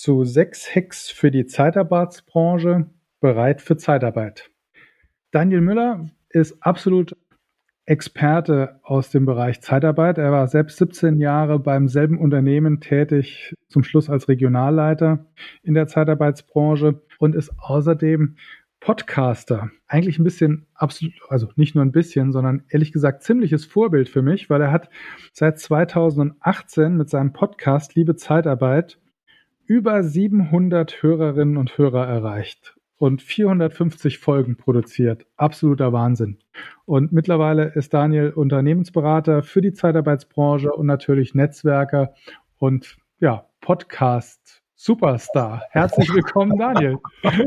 zu sechs Hacks für die Zeitarbeitsbranche bereit für Zeitarbeit. Daniel Müller ist absolut Experte aus dem Bereich Zeitarbeit. Er war selbst 17 Jahre beim selben Unternehmen tätig, zum Schluss als Regionalleiter in der Zeitarbeitsbranche und ist außerdem Podcaster. Eigentlich ein bisschen also nicht nur ein bisschen, sondern ehrlich gesagt ziemliches Vorbild für mich, weil er hat seit 2018 mit seinem Podcast Liebe Zeitarbeit über 700 Hörerinnen und Hörer erreicht und 450 Folgen produziert. Absoluter Wahnsinn. Und mittlerweile ist Daniel Unternehmensberater für die Zeitarbeitsbranche und natürlich Netzwerker und ja, Podcast Superstar. Herzlich willkommen, Daniel.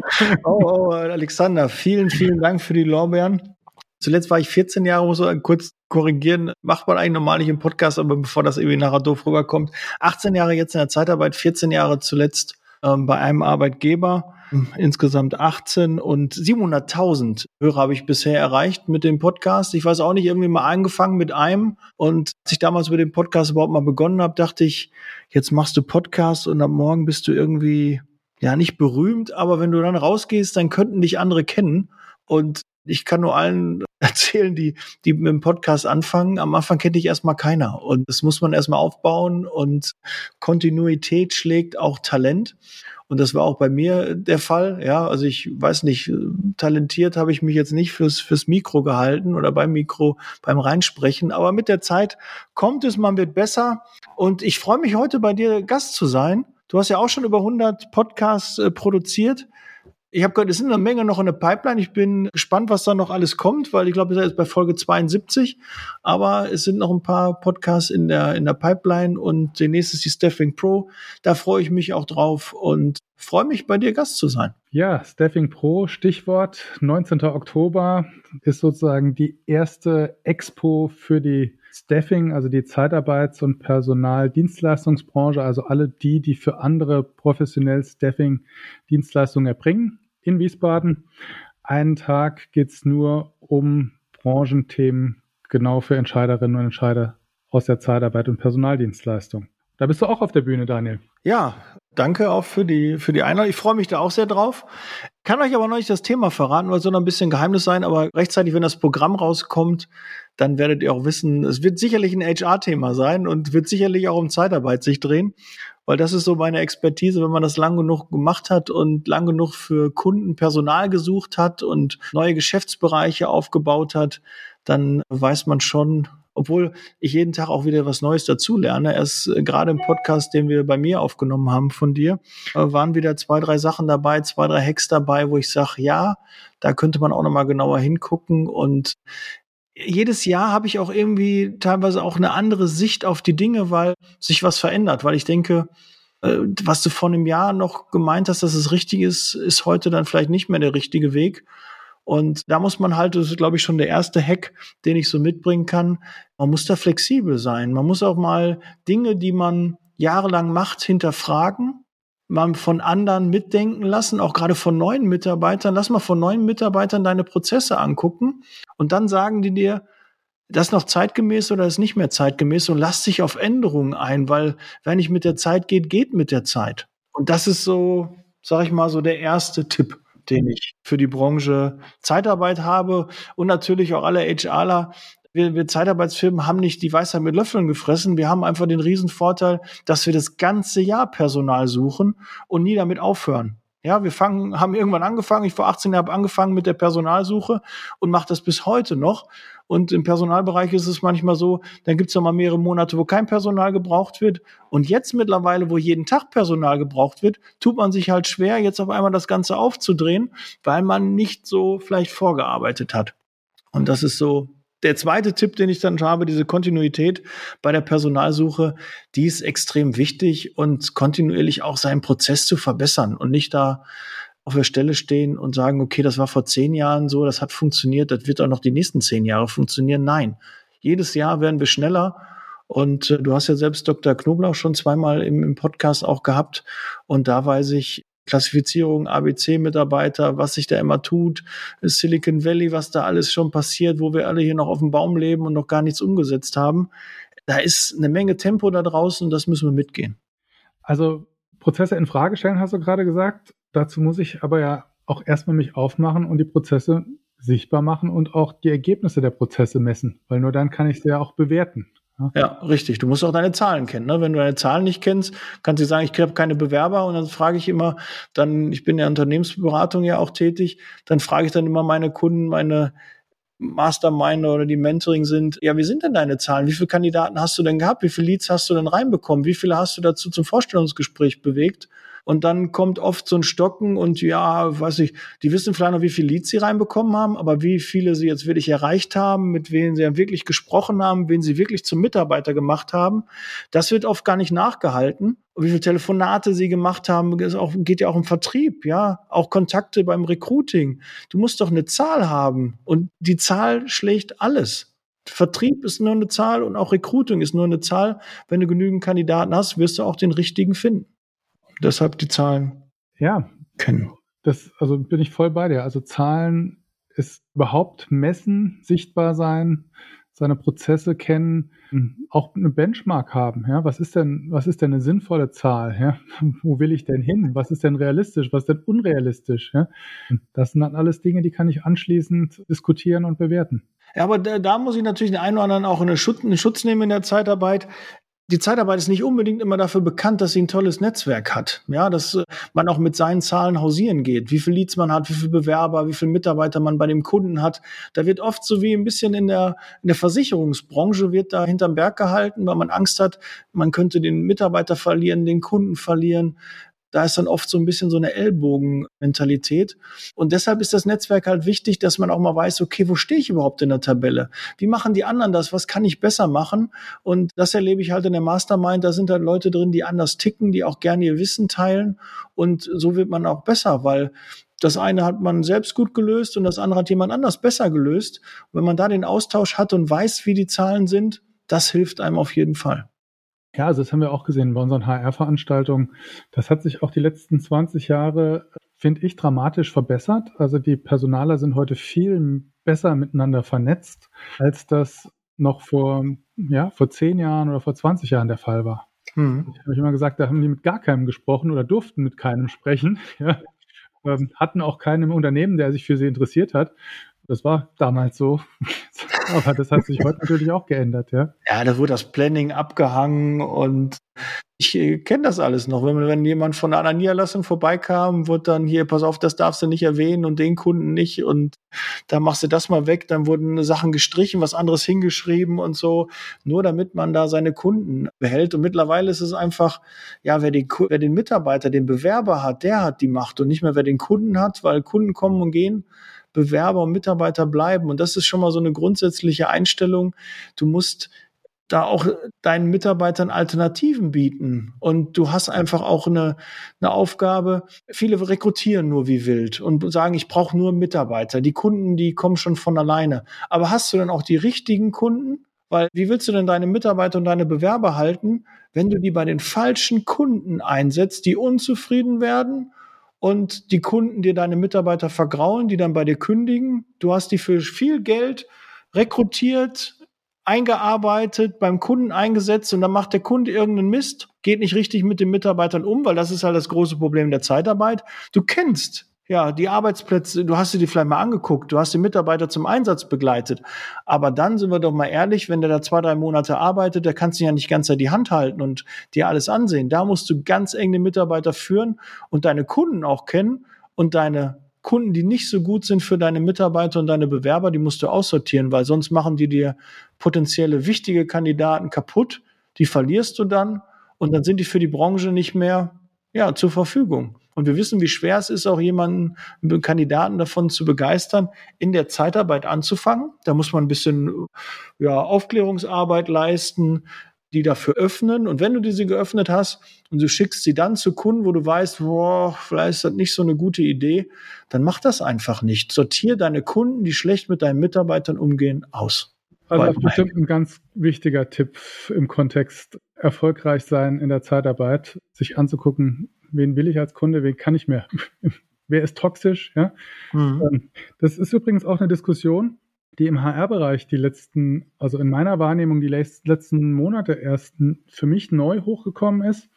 Oh, oh, Alexander, vielen, vielen Dank für die Lorbeeren. Zuletzt war ich 14 Jahre, muss man kurz korrigieren, macht man eigentlich normal nicht im Podcast, aber bevor das irgendwie nachher doof rüberkommt. 18 Jahre jetzt in der Zeitarbeit, 14 Jahre zuletzt ähm, bei einem Arbeitgeber, insgesamt 18 und 700.000 Hörer habe ich bisher erreicht mit dem Podcast. Ich weiß auch nicht, irgendwie mal angefangen mit einem. Und als ich damals mit dem Podcast überhaupt mal begonnen habe, dachte ich, jetzt machst du Podcast und am Morgen bist du irgendwie ja nicht berühmt, aber wenn du dann rausgehst, dann könnten dich andere kennen. Und ich kann nur allen erzählen, die, die mit dem Podcast anfangen. Am Anfang kennt dich erstmal keiner. Und das muss man erstmal aufbauen und Kontinuität schlägt auch Talent. Und das war auch bei mir der Fall. Ja, also ich weiß nicht, talentiert habe ich mich jetzt nicht fürs, fürs Mikro gehalten oder beim Mikro, beim Reinsprechen. Aber mit der Zeit kommt es, man wird besser. Und ich freue mich heute bei dir Gast zu sein. Du hast ja auch schon über 100 Podcasts äh, produziert. Ich habe gehört, es sind eine Menge noch in der Pipeline. Ich bin gespannt, was da noch alles kommt, weil ich glaube, wir sind jetzt bei Folge 72. Aber es sind noch ein paar Podcasts in der, in der Pipeline und der nächste ist die Staffing Pro. Da freue ich mich auch drauf und freue mich, bei dir Gast zu sein. Ja, Staffing Pro, Stichwort 19. Oktober ist sozusagen die erste Expo für die Staffing, also die Zeitarbeits- und Personaldienstleistungsbranche, also alle die, die für andere professionell Staffing-Dienstleistungen erbringen in Wiesbaden. Einen Tag geht es nur um Branchenthemen, genau für Entscheiderinnen und Entscheider aus der Zeitarbeit und Personaldienstleistung. Da bist du auch auf der Bühne, Daniel. Ja, danke auch für die, für die Einladung. Ich freue mich da auch sehr drauf. Kann euch aber noch nicht das Thema verraten, weil es soll ein bisschen Geheimnis sein, aber rechtzeitig, wenn das Programm rauskommt, dann werdet ihr auch wissen, es wird sicherlich ein HR-Thema sein und wird sicherlich auch um Zeitarbeit sich drehen weil das ist so meine Expertise, wenn man das lang genug gemacht hat und lang genug für Kunden Personal gesucht hat und neue Geschäftsbereiche aufgebaut hat, dann weiß man schon, obwohl ich jeden Tag auch wieder was Neues dazulerne. Erst äh, gerade im Podcast, den wir bei mir aufgenommen haben von dir, äh, waren wieder zwei, drei Sachen dabei, zwei, drei Hacks dabei, wo ich sage, ja, da könnte man auch nochmal genauer hingucken. Und jedes Jahr habe ich auch irgendwie teilweise auch eine andere Sicht auf die Dinge, weil sich was verändert, weil ich denke, äh, was du vor einem Jahr noch gemeint hast, dass es richtig ist, ist heute dann vielleicht nicht mehr der richtige Weg. Und da muss man halt, das ist glaube ich schon der erste Hack, den ich so mitbringen kann. Man muss da flexibel sein. Man muss auch mal Dinge, die man jahrelang macht, hinterfragen mal von anderen mitdenken lassen, auch gerade von neuen Mitarbeitern. Lass mal von neuen Mitarbeitern deine Prozesse angucken und dann sagen die dir, das ist noch zeitgemäß oder ist nicht mehr zeitgemäß und lass dich auf Änderungen ein, weil wenn nicht mit der Zeit geht, geht mit der Zeit. Und das ist so, sag ich mal, so der erste Tipp, den ich für die Branche Zeitarbeit habe und natürlich auch alle HRler wir, wir Zeitarbeitsfirmen haben nicht die Weisheit mit Löffeln gefressen. Wir haben einfach den Riesenvorteil, dass wir das ganze Jahr Personal suchen und nie damit aufhören. Ja, wir fangen, haben irgendwann angefangen. Ich vor 18 Jahren habe angefangen mit der Personalsuche und mache das bis heute noch. Und im Personalbereich ist es manchmal so, dann gibt es ja mal mehrere Monate, wo kein Personal gebraucht wird. Und jetzt mittlerweile, wo jeden Tag Personal gebraucht wird, tut man sich halt schwer, jetzt auf einmal das Ganze aufzudrehen, weil man nicht so vielleicht vorgearbeitet hat. Und das ist so der zweite Tipp, den ich dann habe, diese Kontinuität bei der Personalsuche, die ist extrem wichtig und kontinuierlich auch seinen Prozess zu verbessern und nicht da auf der Stelle stehen und sagen, okay, das war vor zehn Jahren so, das hat funktioniert, das wird auch noch die nächsten zehn Jahre funktionieren. Nein, jedes Jahr werden wir schneller. Und äh, du hast ja selbst Dr. Knoblauch schon zweimal im, im Podcast auch gehabt. Und da weiß ich, Klassifizierung, ABC-Mitarbeiter, was sich da immer tut, Silicon Valley, was da alles schon passiert, wo wir alle hier noch auf dem Baum leben und noch gar nichts umgesetzt haben. Da ist eine Menge Tempo da draußen, das müssen wir mitgehen. Also Prozesse in Frage stellen, hast du gerade gesagt. Dazu muss ich aber ja auch erstmal mich aufmachen und die Prozesse sichtbar machen und auch die Ergebnisse der Prozesse messen, weil nur dann kann ich sie ja auch bewerten. Ja. richtig. Du musst auch deine Zahlen kennen. Ne? Wenn du deine Zahlen nicht kennst, kannst du sagen, ich habe keine Bewerber und dann frage ich immer, dann, ich bin ja Unternehmensberatung ja auch tätig, dann frage ich dann immer meine Kunden, meine Masterminder oder die Mentoring sind, ja, wie sind denn deine Zahlen? Wie viele Kandidaten hast du denn gehabt? Wie viele Leads hast du denn reinbekommen? Wie viele hast du dazu zum Vorstellungsgespräch bewegt? Und dann kommt oft so ein Stocken und ja, weiß ich, die wissen vielleicht noch, wie viele Leads sie reinbekommen haben, aber wie viele sie jetzt wirklich erreicht haben, mit wem sie wirklich gesprochen haben, wen sie wirklich zum Mitarbeiter gemacht haben, das wird oft gar nicht nachgehalten. Und wie viele Telefonate sie gemacht haben, das auch, geht ja auch im Vertrieb, ja, auch Kontakte beim Recruiting. Du musst doch eine Zahl haben und die Zahl schlägt alles. Vertrieb ist nur eine Zahl und auch Recruiting ist nur eine Zahl. Wenn du genügend Kandidaten hast, wirst du auch den richtigen finden deshalb die Zahlen ja. kennen. Das, also bin ich voll bei dir. Also Zahlen ist überhaupt messen, sichtbar sein, seine Prozesse kennen, auch eine Benchmark haben. Ja, was ist denn, was ist denn eine sinnvolle Zahl? Ja, wo will ich denn hin? Was ist denn realistisch? Was ist denn unrealistisch? Ja, das sind dann alles Dinge, die kann ich anschließend diskutieren und bewerten. Ja, aber da, da muss ich natürlich den einen oder anderen auch in Schutz, in Schutz nehmen in der Zeitarbeit die Zeitarbeit ist nicht unbedingt immer dafür bekannt, dass sie ein tolles Netzwerk hat. Ja, dass äh, man auch mit seinen Zahlen hausieren geht. Wie viel Leads man hat, wie viel Bewerber, wie viel Mitarbeiter man bei dem Kunden hat. Da wird oft so wie ein bisschen in der, in der Versicherungsbranche wird da hinterm Berg gehalten, weil man Angst hat, man könnte den Mitarbeiter verlieren, den Kunden verlieren da ist dann oft so ein bisschen so eine Ellbogenmentalität. Und deshalb ist das Netzwerk halt wichtig, dass man auch mal weiß, okay, wo stehe ich überhaupt in der Tabelle? Wie machen die anderen das? Was kann ich besser machen? Und das erlebe ich halt in der Mastermind. Da sind halt Leute drin, die anders ticken, die auch gerne ihr Wissen teilen. Und so wird man auch besser, weil das eine hat man selbst gut gelöst und das andere hat jemand anders besser gelöst. Und wenn man da den Austausch hat und weiß, wie die Zahlen sind, das hilft einem auf jeden Fall. Ja, also das haben wir auch gesehen bei unseren HR-Veranstaltungen. Das hat sich auch die letzten 20 Jahre, finde ich, dramatisch verbessert. Also die Personaler sind heute viel besser miteinander vernetzt, als das noch vor, ja, vor 10 Jahren oder vor 20 Jahren der Fall war. Hm. Ich habe immer gesagt, da haben die mit gar keinem gesprochen oder durften mit keinem sprechen. Ja. Ähm, hatten auch keinen im Unternehmen, der sich für sie interessiert hat. Das war damals so. Aber das hat sich heute natürlich auch geändert, ja. Ja, da wurde das Planning abgehangen und ich äh, kenne das alles noch. Wenn, wenn jemand von einer Niederlassung vorbeikam, wurde dann hier, pass auf, das darfst du nicht erwähnen und den Kunden nicht und da machst du das mal weg. Dann wurden Sachen gestrichen, was anderes hingeschrieben und so, nur damit man da seine Kunden behält. Und mittlerweile ist es einfach, ja, wer den, wer den Mitarbeiter, den Bewerber hat, der hat die Macht und nicht mehr wer den Kunden hat, weil Kunden kommen und gehen. Bewerber und Mitarbeiter bleiben. Und das ist schon mal so eine grundsätzliche Einstellung. Du musst da auch deinen Mitarbeitern Alternativen bieten. Und du hast einfach auch eine, eine Aufgabe. Viele rekrutieren nur wie wild und sagen, ich brauche nur Mitarbeiter. Die Kunden, die kommen schon von alleine. Aber hast du dann auch die richtigen Kunden? Weil wie willst du denn deine Mitarbeiter und deine Bewerber halten, wenn du die bei den falschen Kunden einsetzt, die unzufrieden werden und die Kunden dir deine Mitarbeiter vergrauen, die dann bei dir kündigen. Du hast die für viel Geld rekrutiert, eingearbeitet, beim Kunden eingesetzt und dann macht der Kunde irgendeinen Mist, geht nicht richtig mit den Mitarbeitern um, weil das ist halt das große Problem der Zeitarbeit. Du kennst ja, die Arbeitsplätze, du hast dir die vielleicht mal angeguckt, du hast die Mitarbeiter zum Einsatz begleitet. Aber dann sind wir doch mal ehrlich, wenn der da zwei, drei Monate arbeitet, der kannst du ja nicht ganz die Hand halten und dir alles ansehen. Da musst du ganz eng den Mitarbeiter führen und deine Kunden auch kennen und deine Kunden, die nicht so gut sind für deine Mitarbeiter und deine Bewerber, die musst du aussortieren, weil sonst machen die dir potenzielle wichtige Kandidaten kaputt. Die verlierst du dann und dann sind die für die Branche nicht mehr ja, zur Verfügung. Und wir wissen, wie schwer es ist, auch jemanden, einen Kandidaten davon zu begeistern, in der Zeitarbeit anzufangen. Da muss man ein bisschen ja, Aufklärungsarbeit leisten. die dafür öffnen. Und wenn du diese geöffnet hast und du schickst sie dann zu Kunden, wo du weißt, boah, vielleicht ist das nicht so eine gute Idee, dann mach das einfach nicht. Sortier deine Kunden, die schlecht mit deinen Mitarbeitern umgehen, aus. Also das ist bestimmt ein ganz wichtiger Tipp im Kontext erfolgreich sein in der Zeitarbeit, sich anzugucken, wen will ich als Kunde, wen kann ich mir, wer ist toxisch, ja. Mhm. Ähm, das ist übrigens auch eine Diskussion, die im HR-Bereich die letzten, also in meiner Wahrnehmung die letzten Monate erst für mich neu hochgekommen ist,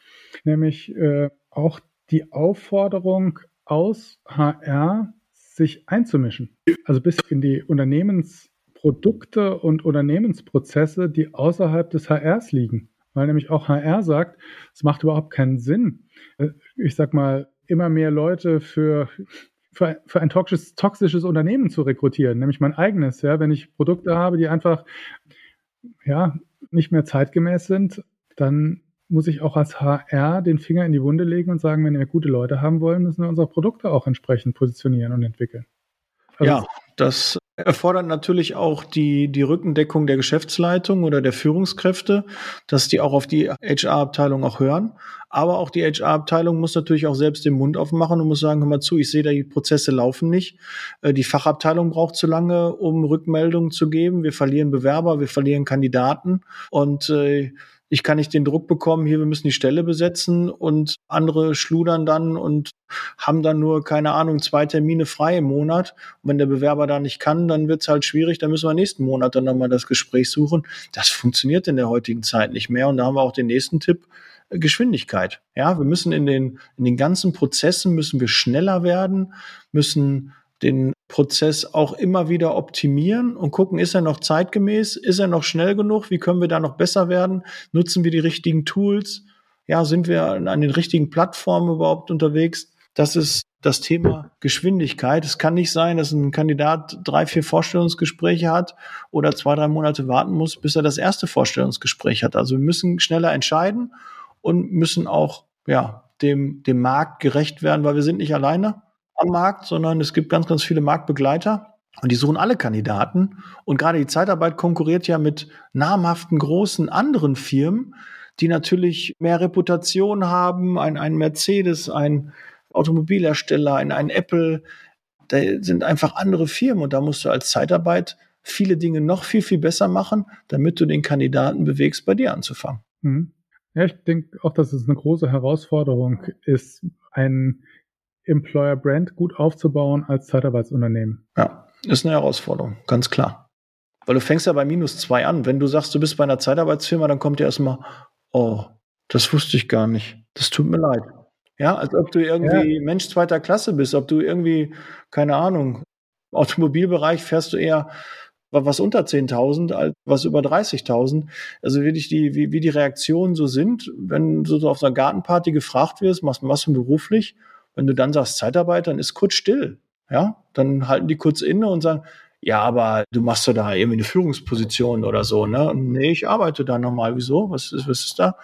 nämlich äh, auch die Aufforderung aus HR, sich einzumischen. Also bis in die Unternehmensprodukte und Unternehmensprozesse, die außerhalb des HRs liegen. Weil nämlich auch HR sagt, es macht überhaupt keinen Sinn. Äh, ich sag mal, immer mehr Leute für für, für ein toxisches, toxisches Unternehmen zu rekrutieren, nämlich mein eigenes. Ja, wenn ich Produkte habe, die einfach ja nicht mehr zeitgemäß sind, dann muss ich auch als HR den Finger in die Wunde legen und sagen, wenn wir gute Leute haben wollen, müssen wir unsere Produkte auch entsprechend positionieren und entwickeln. Also ja, das erfordert natürlich auch die, die Rückendeckung der Geschäftsleitung oder der Führungskräfte, dass die auch auf die HR-Abteilung auch hören. Aber auch die HR-Abteilung muss natürlich auch selbst den Mund aufmachen und muss sagen, hör mal zu, ich sehe da, die Prozesse laufen nicht. Äh, die Fachabteilung braucht zu lange, um Rückmeldungen zu geben. Wir verlieren Bewerber, wir verlieren Kandidaten. Und äh, ich kann nicht den Druck bekommen, hier, wir müssen die Stelle besetzen und andere schludern dann und haben dann nur, keine Ahnung, zwei Termine frei im Monat. Und wenn der Bewerber da nicht kann, dann wird es halt schwierig, dann müssen wir nächsten Monat dann nochmal das Gespräch suchen. Das funktioniert in der heutigen Zeit nicht mehr. Und da haben wir auch den nächsten Tipp, äh, Geschwindigkeit. Ja, wir müssen in den, in den ganzen Prozessen müssen wir schneller werden, müssen den Prozess auch immer wieder optimieren und gucken, ist er noch zeitgemäß, ist er noch schnell genug, wie können wir da noch besser werden, nutzen wir die richtigen Tools, ja, sind wir an den richtigen Plattformen überhaupt unterwegs. Das ist das Thema Geschwindigkeit. Es kann nicht sein, dass ein Kandidat drei, vier Vorstellungsgespräche hat oder zwei, drei Monate warten muss, bis er das erste Vorstellungsgespräch hat. Also wir müssen schneller entscheiden und müssen auch, ja, dem, dem Markt gerecht werden, weil wir sind nicht alleine am Markt, sondern es gibt ganz, ganz viele Marktbegleiter. Und die suchen alle Kandidaten. Und gerade die Zeitarbeit konkurriert ja mit namhaften großen anderen Firmen, die natürlich mehr Reputation haben, ein, ein Mercedes, ein Automobilhersteller, ein, ein Apple. Da sind einfach andere Firmen und da musst du als Zeitarbeit viele Dinge noch viel, viel besser machen, damit du den Kandidaten bewegst, bei dir anzufangen. Mhm. Ja, ich denke auch, dass es eine große Herausforderung ist, ein Employer Brand gut aufzubauen als Zeitarbeitsunternehmen. Ja, ist eine Herausforderung, ganz klar. Weil du fängst ja bei minus zwei an. Wenn du sagst, du bist bei einer Zeitarbeitsfirma, dann kommt dir erstmal, oh, das wusste ich gar nicht. Das tut mir leid. Ja, als ob du irgendwie ja. Mensch zweiter Klasse bist, ob du irgendwie, keine Ahnung, im Automobilbereich fährst du eher was unter 10.000 als was über 30.000. Also wirklich die, wie, wie die Reaktionen so sind, wenn du so auf einer Gartenparty gefragt wirst, machst du was beruflich wenn du dann sagst Zeitarbeit, dann ist kurz still. Ja, dann halten die kurz inne und sagen, ja, aber du machst ja da irgendwie eine Führungsposition oder so, ne? nee, ich arbeite da nochmal. Wieso? Was ist, was ist da?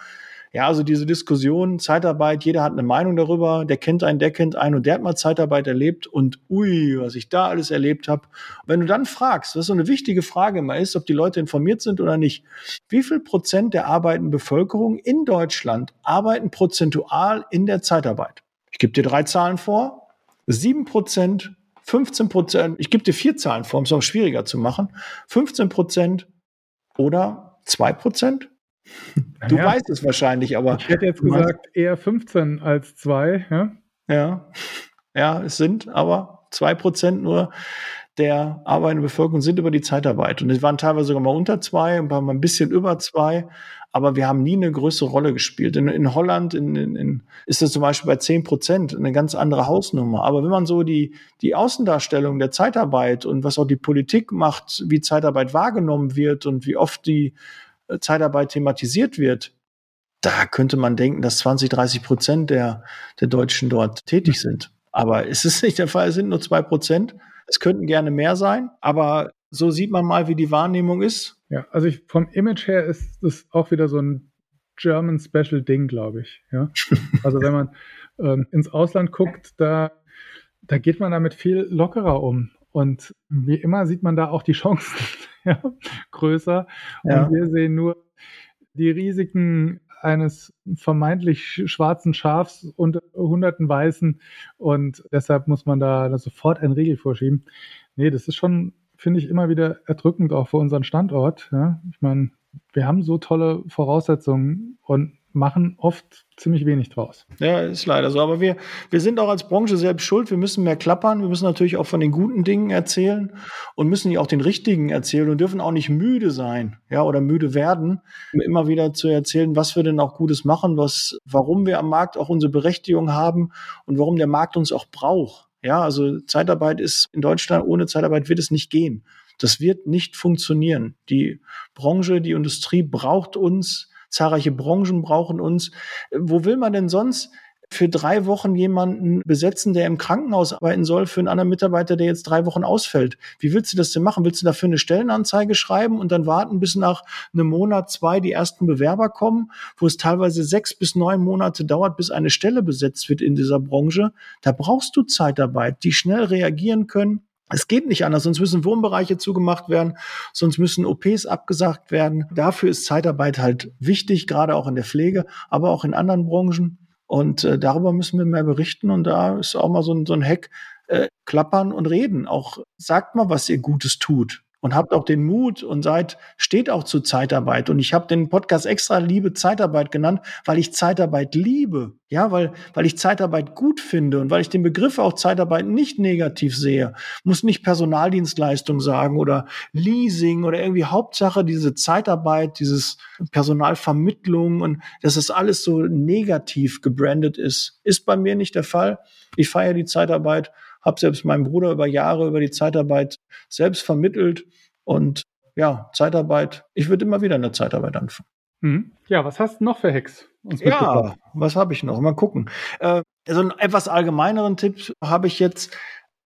Ja, also diese Diskussion, Zeitarbeit, jeder hat eine Meinung darüber, der kennt einen, der kennt einen und der hat mal Zeitarbeit erlebt und ui, was ich da alles erlebt habe. Wenn du dann fragst, was so eine wichtige Frage immer ist, ob die Leute informiert sind oder nicht, wie viel Prozent der arbeitenden Bevölkerung in Deutschland arbeiten prozentual in der Zeitarbeit? Ich gebe dir drei Zahlen vor. 7 Prozent, 15 Prozent, ich gebe dir vier Zahlen vor, um es auch schwieriger zu machen. 15 Prozent oder 2 Prozent? Du ja. weißt es wahrscheinlich, aber. Ich hätte jetzt gesagt, eher 15 als 2, ja? Ja. Ja, es sind aber 2 Prozent nur der arbeitenden Bevölkerung sind über die Zeitarbeit. Und es waren teilweise sogar mal unter zwei, ein paar mal ein bisschen über zwei aber wir haben nie eine größere Rolle gespielt. In, in Holland in, in, ist das zum Beispiel bei zehn Prozent eine ganz andere Hausnummer. Aber wenn man so die, die Außendarstellung der Zeitarbeit und was auch die Politik macht, wie Zeitarbeit wahrgenommen wird und wie oft die äh, Zeitarbeit thematisiert wird, da könnte man denken, dass 20, 30 Prozent der, der Deutschen dort tätig sind. Aber es ist nicht der Fall, es sind nur zwei Prozent. Es könnten gerne mehr sein, aber so sieht man mal, wie die Wahrnehmung ist. Ja, also ich, vom Image her ist das auch wieder so ein German Special Ding, glaube ich. Ja? Also wenn man ähm, ins Ausland guckt, da, da geht man damit viel lockerer um. Und wie immer sieht man da auch die Chancen ja, größer. Und ja. wir sehen nur die Risiken eines vermeintlich schwarzen Schafs und hunderten Weißen und deshalb muss man da sofort einen Riegel vorschieben. Nee, das ist schon, finde ich, immer wieder erdrückend auch für unseren Standort. Ja? Ich meine, wir haben so tolle Voraussetzungen und machen oft ziemlich wenig draus. Ja, ist leider so. Aber wir, wir sind auch als Branche selbst schuld. Wir müssen mehr klappern. Wir müssen natürlich auch von den guten Dingen erzählen und müssen ja auch den richtigen erzählen und dürfen auch nicht müde sein, ja, oder müde werden, immer wieder zu erzählen, was wir denn auch Gutes machen, was, warum wir am Markt auch unsere Berechtigung haben und warum der Markt uns auch braucht. Ja, also Zeitarbeit ist in Deutschland, ohne Zeitarbeit wird es nicht gehen. Das wird nicht funktionieren. Die Branche, die Industrie braucht uns zahlreiche Branchen brauchen uns. Wo will man denn sonst für drei Wochen jemanden besetzen, der im Krankenhaus arbeiten soll, für einen anderen Mitarbeiter, der jetzt drei Wochen ausfällt. Wie willst du das denn machen? Willst du dafür eine Stellenanzeige schreiben und dann warten, bis nach einem Monat, zwei die ersten Bewerber kommen, wo es teilweise sechs bis neun Monate dauert, bis eine Stelle besetzt wird in dieser Branche? Da brauchst du Zeitarbeit, die schnell reagieren können es geht nicht anders, sonst müssen Wohnbereiche zugemacht werden, sonst müssen OPs abgesagt werden. Dafür ist Zeitarbeit halt wichtig, gerade auch in der Pflege, aber auch in anderen Branchen. Und äh, darüber müssen wir mehr berichten. Und da ist auch mal so ein, so ein Hack, äh, klappern und reden. Auch sagt mal, was ihr Gutes tut und habt auch den Mut und seid, steht auch zu Zeitarbeit. Und ich habe den Podcast extra Liebe Zeitarbeit genannt, weil ich Zeitarbeit liebe. Ja, weil, weil ich Zeitarbeit gut finde und weil ich den Begriff auch Zeitarbeit nicht negativ sehe. Muss nicht Personaldienstleistung sagen oder Leasing oder irgendwie Hauptsache diese Zeitarbeit, dieses Personalvermittlung und dass es alles so negativ gebrandet ist. Ist bei mir nicht der Fall. Ich feiere die Zeitarbeit habe selbst meinem Bruder über Jahre über die Zeitarbeit selbst vermittelt und ja, Zeitarbeit, ich würde immer wieder eine Zeitarbeit anfangen. Mhm. Ja, was hast du noch für Hacks? Ja, was habe ich noch? Mal gucken. Äh, also einen etwas allgemeineren Tipp habe ich jetzt.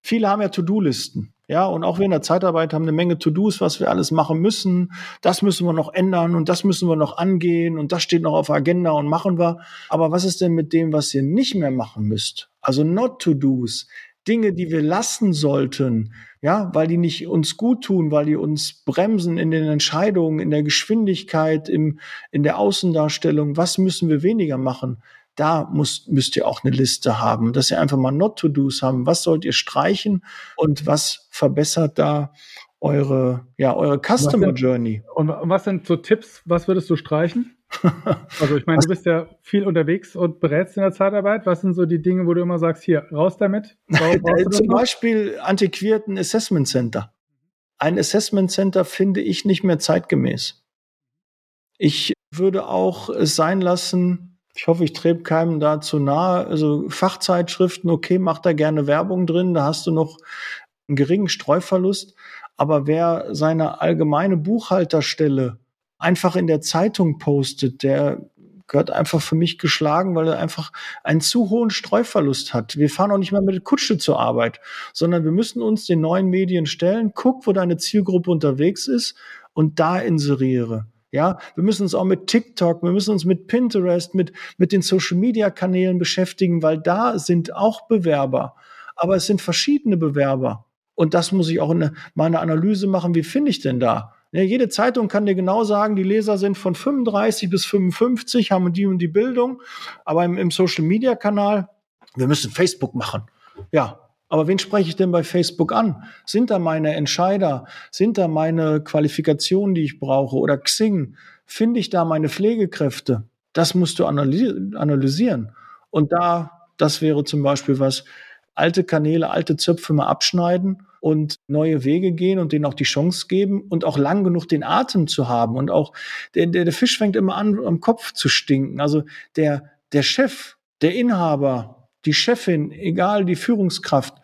Viele haben ja To-Do-Listen. Ja, und auch wir in der Zeitarbeit haben eine Menge To-Dos, was wir alles machen müssen. Das müssen wir noch ändern und das müssen wir noch angehen und das steht noch auf der Agenda und machen wir. Aber was ist denn mit dem, was ihr nicht mehr machen müsst? Also not To-Dos. Dinge, die wir lassen sollten, ja, weil die nicht uns gut tun, weil die uns bremsen in den Entscheidungen, in der Geschwindigkeit, im, in der Außendarstellung. Was müssen wir weniger machen? Da muss, müsst ihr auch eine Liste haben, dass ihr einfach mal Not-to-Dos haben. Was sollt ihr streichen und was verbessert da eure, ja, eure Customer Journey? Und was sind so Tipps? Was würdest du streichen? Also ich meine, du bist ja viel unterwegs und berätst in der Zeitarbeit. Was sind so die Dinge, wo du immer sagst, hier, raus damit? Zum Beispiel antiquierten Assessment Center. Ein Assessment Center finde ich nicht mehr zeitgemäß. Ich würde auch es sein lassen, ich hoffe, ich trete keinem da zu nahe, also Fachzeitschriften, okay, mach da gerne Werbung drin, da hast du noch einen geringen Streuverlust. Aber wer seine allgemeine Buchhalterstelle einfach in der Zeitung postet, der gehört einfach für mich geschlagen, weil er einfach einen zu hohen Streuverlust hat. Wir fahren auch nicht mehr mit der Kutsche zur Arbeit, sondern wir müssen uns den neuen Medien stellen. Guck, wo deine Zielgruppe unterwegs ist und da inseriere. Ja, wir müssen uns auch mit TikTok, wir müssen uns mit Pinterest, mit, mit den Social Media Kanälen beschäftigen, weil da sind auch Bewerber. Aber es sind verschiedene Bewerber. Und das muss ich auch in meine Analyse machen. Wie finde ich denn da? Ja, jede Zeitung kann dir genau sagen, die Leser sind von 35 bis 55, haben die und die Bildung. Aber im, im Social Media Kanal, wir müssen Facebook machen. Ja, aber wen spreche ich denn bei Facebook an? Sind da meine Entscheider? Sind da meine Qualifikationen, die ich brauche? Oder Xing? Finde ich da meine Pflegekräfte? Das musst du analysieren. Und da, das wäre zum Beispiel was, alte Kanäle, alte Zöpfe mal abschneiden und neue Wege gehen und denen auch die Chance geben und auch lang genug den Atem zu haben. Und auch der, der, der Fisch fängt immer an, am Kopf zu stinken. Also der, der Chef, der Inhaber, die Chefin, egal die Führungskraft,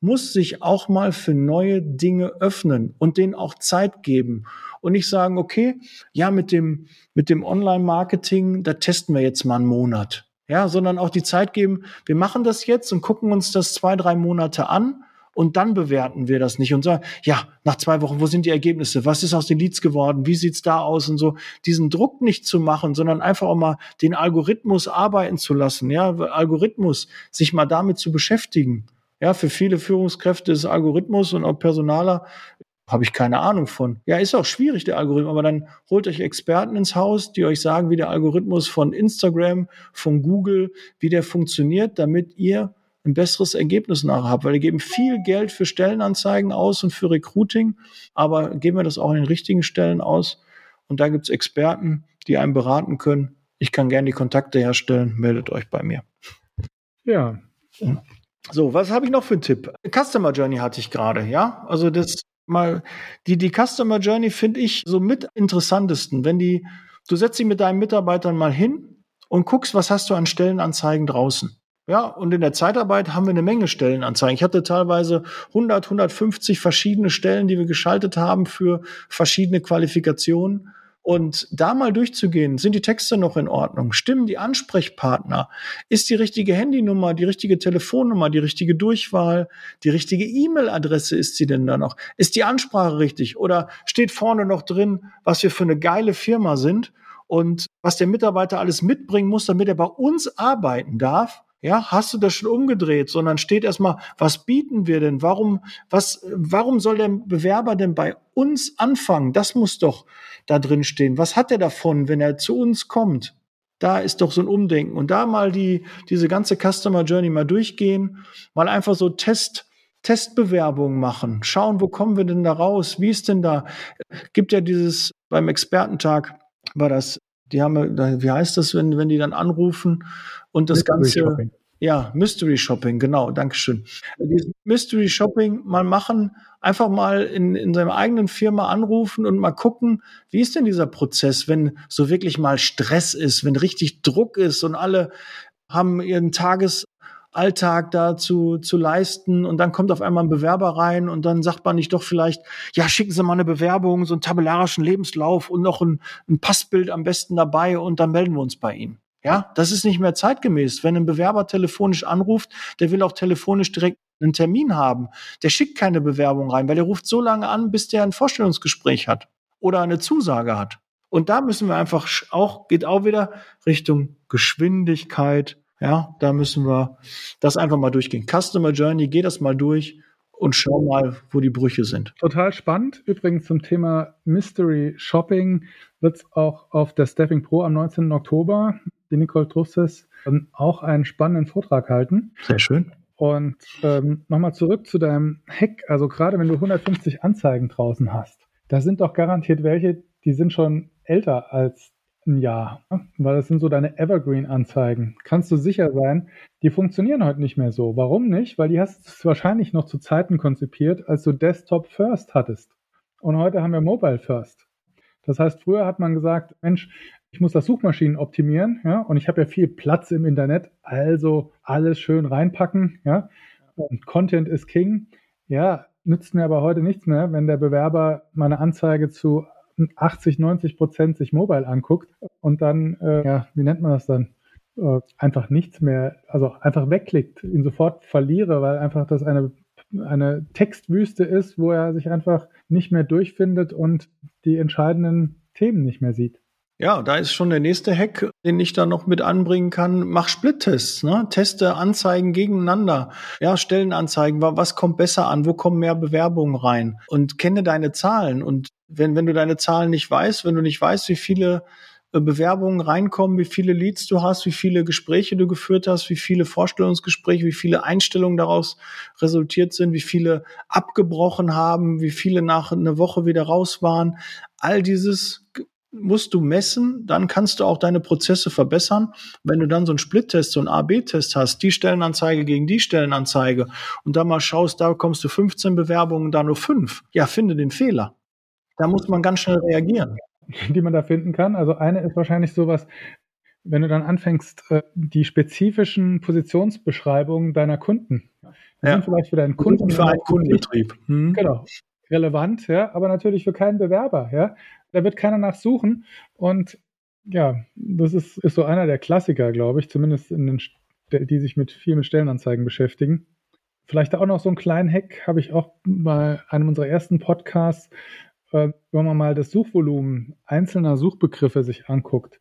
muss sich auch mal für neue Dinge öffnen und denen auch Zeit geben und nicht sagen, okay, ja, mit dem, mit dem Online-Marketing, da testen wir jetzt mal einen Monat. Ja, sondern auch die Zeit geben, wir machen das jetzt und gucken uns das zwei, drei Monate an und dann bewerten wir das nicht und sagen, ja, nach zwei Wochen, wo sind die Ergebnisse? Was ist aus den Leads geworden? Wie sieht's da aus? Und so diesen Druck nicht zu machen, sondern einfach auch mal den Algorithmus arbeiten zu lassen. Ja, Algorithmus, sich mal damit zu beschäftigen. Ja, für viele Führungskräfte ist Algorithmus und auch Personaler Habe ich keine Ahnung von. Ja, ist auch schwierig, der Algorithmus, aber dann holt euch Experten ins Haus, die euch sagen, wie der Algorithmus von Instagram, von Google, wie der funktioniert, damit ihr ein besseres Ergebnis nachher habt, weil die geben viel Geld für Stellenanzeigen aus und für Recruiting, aber geben wir das auch in den richtigen Stellen aus. Und da gibt's Experten, die einem beraten können. Ich kann gerne die Kontakte herstellen, meldet euch bei mir. Ja. So, was habe ich noch für einen Tipp? Customer Journey hatte ich gerade, ja? Also das mal, die, die Customer Journey finde ich so mit interessantesten, wenn die, du setzt dich mit deinen Mitarbeitern mal hin und guckst, was hast du an Stellenanzeigen draußen. Ja, und in der Zeitarbeit haben wir eine Menge Stellenanzeigen. Ich hatte teilweise 100, 150 verschiedene Stellen, die wir geschaltet haben für verschiedene Qualifikationen. Und da mal durchzugehen, sind die Texte noch in Ordnung? Stimmen die Ansprechpartner? Ist die richtige Handynummer, die richtige Telefonnummer, die richtige Durchwahl, die richtige E-Mail-Adresse ist sie denn da noch? Ist die Ansprache richtig? Oder steht vorne noch drin, was wir für eine geile Firma sind und was der Mitarbeiter alles mitbringen muss, damit er bei uns arbeiten darf? Ja, hast du das schon umgedreht, sondern steht erstmal, was bieten wir denn? Warum, was, warum soll der Bewerber denn bei uns anfangen? Das muss doch da drin stehen. Was hat er davon, wenn er zu uns kommt? Da ist doch so ein Umdenken. Und da mal die, diese ganze Customer Journey mal durchgehen, mal einfach so Test, Testbewerbungen machen, schauen, wo kommen wir denn da raus? Wie ist denn da? Gibt ja dieses, beim Expertentag war das, die haben, wie heißt das, wenn, wenn die dann anrufen und das Mystery Ganze. Shopping. Ja, Mystery Shopping, genau, Dankeschön. Dieses Mystery Shopping mal machen, einfach mal in, in seiner eigenen Firma anrufen und mal gucken, wie ist denn dieser Prozess, wenn so wirklich mal Stress ist, wenn richtig Druck ist und alle haben ihren Tagesalltag da zu, zu leisten und dann kommt auf einmal ein Bewerber rein und dann sagt man nicht doch vielleicht, ja, schicken Sie mal eine Bewerbung, so einen tabellarischen Lebenslauf und noch ein, ein Passbild am besten dabei und dann melden wir uns bei Ihnen. Ja, das ist nicht mehr zeitgemäß. Wenn ein Bewerber telefonisch anruft, der will auch telefonisch direkt einen Termin haben. Der schickt keine Bewerbung rein, weil der ruft so lange an, bis der ein Vorstellungsgespräch hat oder eine Zusage hat. Und da müssen wir einfach auch, geht auch wieder Richtung Geschwindigkeit. Ja, da müssen wir das einfach mal durchgehen. Customer Journey, geh das mal durch und schau mal, wo die Brüche sind. Total spannend. Übrigens zum Thema Mystery Shopping wird es auch auf der Staffing Pro am 19. Oktober die Nicole Trusses auch einen spannenden Vortrag halten. Sehr schön. Und ähm, nochmal zurück zu deinem Hack. Also gerade wenn du 150 Anzeigen draußen hast, da sind doch garantiert welche, die sind schon älter als ein Jahr, ne? weil das sind so deine Evergreen-Anzeigen. Kannst du sicher sein, die funktionieren heute nicht mehr so. Warum nicht? Weil die hast du wahrscheinlich noch zu Zeiten konzipiert, als du Desktop First hattest. Und heute haben wir Mobile First. Das heißt, früher hat man gesagt, Mensch, ich muss das Suchmaschinen optimieren, ja, und ich habe ja viel Platz im Internet, also alles schön reinpacken, ja. Und Content is King. Ja, nützt mir aber heute nichts mehr, wenn der Bewerber meine Anzeige zu 80, 90 Prozent sich mobile anguckt und dann, äh, ja, wie nennt man das dann? Äh, einfach nichts mehr, also einfach wegklickt, ihn sofort verliere, weil einfach das eine, eine Textwüste ist, wo er sich einfach nicht mehr durchfindet und die entscheidenden Themen nicht mehr sieht. Ja, da ist schon der nächste Hack, den ich da noch mit anbringen kann. Mach Split-Tests, ne? Teste Anzeigen gegeneinander. Ja, Stellenanzeigen, was kommt besser an? Wo kommen mehr Bewerbungen rein? Und kenne deine Zahlen. Und wenn, wenn du deine Zahlen nicht weißt, wenn du nicht weißt, wie viele äh, Bewerbungen reinkommen, wie viele Leads du hast, wie viele Gespräche du geführt hast, wie viele Vorstellungsgespräche, wie viele Einstellungen daraus resultiert sind, wie viele abgebrochen haben, wie viele nach einer Woche wieder raus waren. All dieses musst du messen, dann kannst du auch deine Prozesse verbessern. Wenn du dann so einen Split-Test, so einen A-B-Test hast, die Stellenanzeige gegen die Stellenanzeige und da mal schaust, da kommst du 15 Bewerbungen, da nur 5. Ja, finde den Fehler. Da muss man ganz schnell reagieren. Die man da finden kann. Also eine ist wahrscheinlich sowas, wenn du dann anfängst, äh, die spezifischen Positionsbeschreibungen deiner Kunden. Die ja. sind vielleicht für deinen Kunden. Für einen Kundenbetrieb. Hm. Genau relevant, ja, aber natürlich für keinen Bewerber, ja. Da wird keiner nachsuchen und ja, das ist, ist so einer der Klassiker, glaube ich, zumindest in den, die sich mit viel mit Stellenanzeigen beschäftigen. Vielleicht auch noch so einen kleinen Hack habe ich auch bei einem unserer ersten Podcasts, äh, wenn man mal das Suchvolumen einzelner Suchbegriffe sich anguckt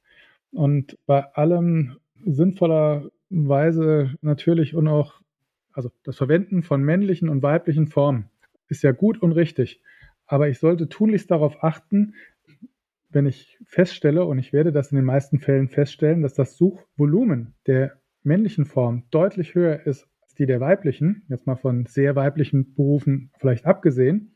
und bei allem sinnvollerweise natürlich und auch, also das Verwenden von männlichen und weiblichen Formen ist ja gut und richtig. Aber ich sollte tunlichst darauf achten, wenn ich feststelle, und ich werde das in den meisten Fällen feststellen, dass das Suchvolumen der männlichen Form deutlich höher ist als die der weiblichen, jetzt mal von sehr weiblichen Berufen vielleicht abgesehen,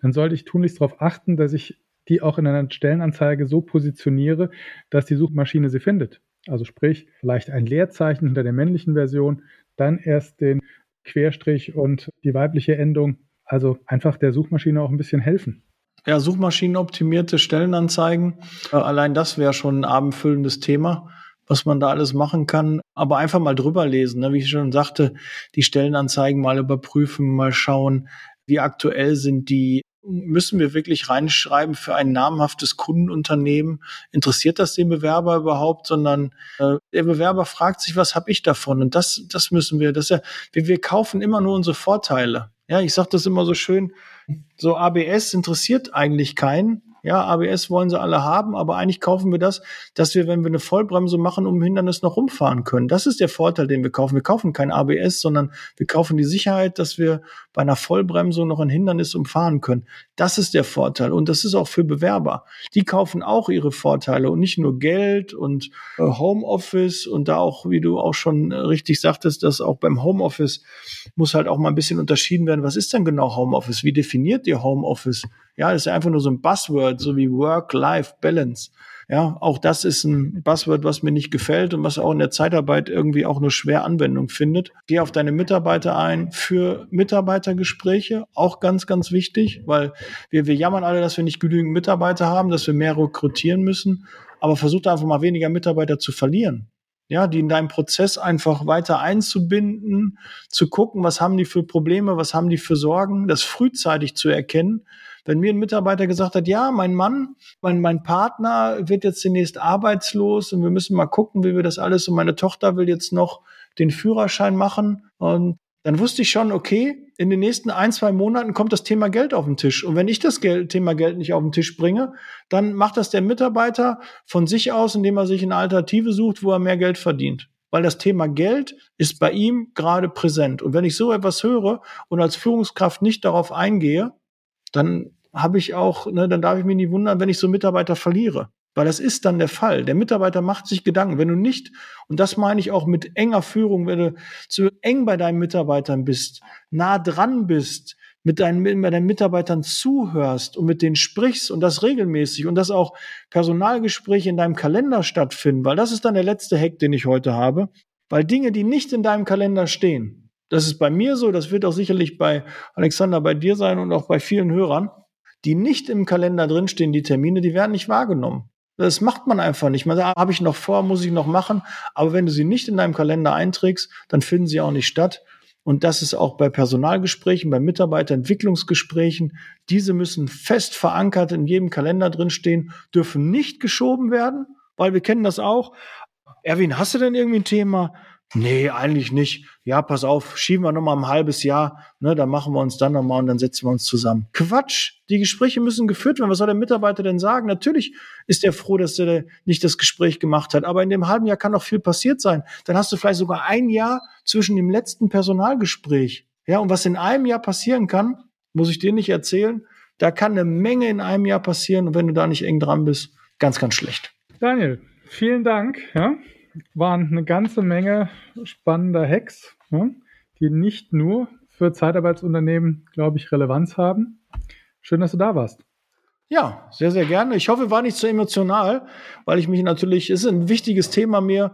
dann sollte ich tunlichst darauf achten, dass ich die auch in einer Stellenanzeige so positioniere, dass die Suchmaschine sie findet. Also sprich, vielleicht ein Leerzeichen hinter der männlichen Version, dann erst den Querstrich und die weibliche Endung. Also einfach der Suchmaschine auch ein bisschen helfen ja, suchmaschinenoptimierte Stellenanzeigen. Äh, allein das wäre schon ein abendfüllendes Thema, was man da alles machen kann. Aber einfach mal drüber lesen, ne? wie ich schon sagte, die Stellenanzeigen mal überprüfen, mal schauen, wie aktuell sind die. Müssen wir wirklich reinschreiben für ein namhaftes Kundenunternehmen? Interessiert das den Bewerber überhaupt? Sondern äh, der Bewerber fragt sich, was habe ich davon? Und das, das müssen wir. Das ja, wir, wir kaufen immer nur unsere Vorteile. Ja, ich sage das immer so schön so ABS interessiert eigentlich keinen. Ja, ABS wollen sie alle haben, aber eigentlich kaufen wir das, dass wir, wenn wir eine Vollbremse machen, um Hindernis noch rumfahren können. Das ist der Vorteil, den wir kaufen. Wir kaufen kein ABS, sondern wir kaufen die Sicherheit, dass wir bei einer Vollbremsung noch ein Hindernis umfahren können. Das ist der Vorteil. Und das ist auch für Bewerber. Die kaufen auch ihre Vorteile und nicht nur Geld und äh, Homeoffice und da auch, wie du auch schon richtig sagtest, dass auch beim Homeoffice muss halt auch mal ein bisschen unterschieden werden. Was ist denn genau Homeoffice? Wie definiert ihr Homeoffice? Ja, das ist einfach nur so ein Buzzword, so wie Work-Life-Balance. Ja, auch das ist ein Buzzword, was mir nicht gefällt und was auch in der Zeitarbeit irgendwie auch nur schwer Anwendung findet. Geh auf deine Mitarbeiter ein für Mitarbeitergespräche, auch ganz, ganz wichtig, weil wir, wir jammern alle, dass wir nicht genügend Mitarbeiter haben, dass wir mehr rekrutieren müssen, aber versuch da einfach mal weniger Mitarbeiter zu verlieren ja, die in deinem Prozess einfach weiter einzubinden, zu gucken, was haben die für Probleme, was haben die für Sorgen, das frühzeitig zu erkennen. Wenn mir ein Mitarbeiter gesagt hat, ja, mein Mann, mein, mein Partner wird jetzt demnächst arbeitslos und wir müssen mal gucken, wie wir das alles und meine Tochter will jetzt noch den Führerschein machen und dann wusste ich schon, okay, in den nächsten ein, zwei Monaten kommt das Thema Geld auf den Tisch. Und wenn ich das Geld, Thema Geld nicht auf den Tisch bringe, dann macht das der Mitarbeiter von sich aus, indem er sich eine Alternative sucht, wo er mehr Geld verdient. Weil das Thema Geld ist bei ihm gerade präsent. Und wenn ich so etwas höre und als Führungskraft nicht darauf eingehe, dann habe ich auch, ne, dann darf ich mich nie wundern, wenn ich so Mitarbeiter verliere. Weil das ist dann der Fall. Der Mitarbeiter macht sich Gedanken. Wenn du nicht, und das meine ich auch mit enger Führung, wenn du zu eng bei deinen Mitarbeitern bist, nah dran bist, mit deinen, mit deinen Mitarbeitern zuhörst und mit denen sprichst und das regelmäßig und dass auch Personalgespräche in deinem Kalender stattfinden, weil das ist dann der letzte Hack, den ich heute habe. Weil Dinge, die nicht in deinem Kalender stehen, das ist bei mir so, das wird auch sicherlich bei Alexander bei dir sein und auch bei vielen Hörern, die nicht im Kalender drinstehen, die Termine, die werden nicht wahrgenommen. Das macht man einfach nicht. Man sagt, habe ich noch vor, muss ich noch machen. Aber wenn du sie nicht in deinem Kalender einträgst, dann finden sie auch nicht statt. Und das ist auch bei Personalgesprächen, bei Mitarbeiterentwicklungsgesprächen. Diese müssen fest verankert in jedem Kalender drinstehen, dürfen nicht geschoben werden, weil wir kennen das auch. Erwin, hast du denn irgendwie ein Thema? Nee, eigentlich nicht. Ja, pass auf, schieben wir nochmal ein halbes Jahr, ne, dann machen wir uns dann nochmal und dann setzen wir uns zusammen. Quatsch! Die Gespräche müssen geführt werden. Was soll der Mitarbeiter denn sagen? Natürlich ist er froh, dass er nicht das Gespräch gemacht hat, aber in dem halben Jahr kann noch viel passiert sein. Dann hast du vielleicht sogar ein Jahr zwischen dem letzten Personalgespräch. Ja, und was in einem Jahr passieren kann, muss ich dir nicht erzählen. Da kann eine Menge in einem Jahr passieren und wenn du da nicht eng dran bist, ganz, ganz schlecht. Daniel, vielen Dank. Ja, waren eine ganze Menge spannender Hacks, ja, die nicht nur für Zeitarbeitsunternehmen, glaube ich, Relevanz haben. Schön, dass du da warst. Ja, sehr, sehr gerne. Ich hoffe, war nicht zu emotional, weil ich mich natürlich, es ist ein wichtiges Thema mir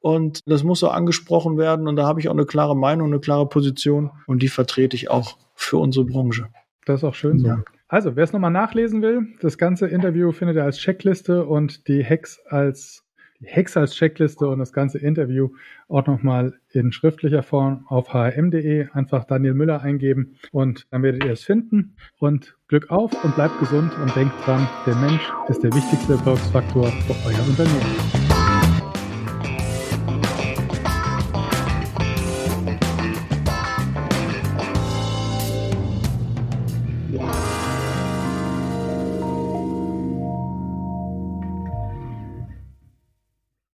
und das muss so angesprochen werden und da habe ich auch eine klare Meinung, eine klare Position und die vertrete ich auch für unsere Branche. Das ist auch schön so. Ja. Also, wer es nochmal nachlesen will, das ganze Interview findet ihr als Checkliste und die Hacks als die Hex als Checkliste und das ganze Interview auch nochmal in schriftlicher Form auf hrm.de. Einfach Daniel Müller eingeben und dann werdet ihr es finden. Und Glück auf und bleibt gesund und denkt dran, der Mensch ist der wichtigste Erfolgsfaktor für euer Unternehmen.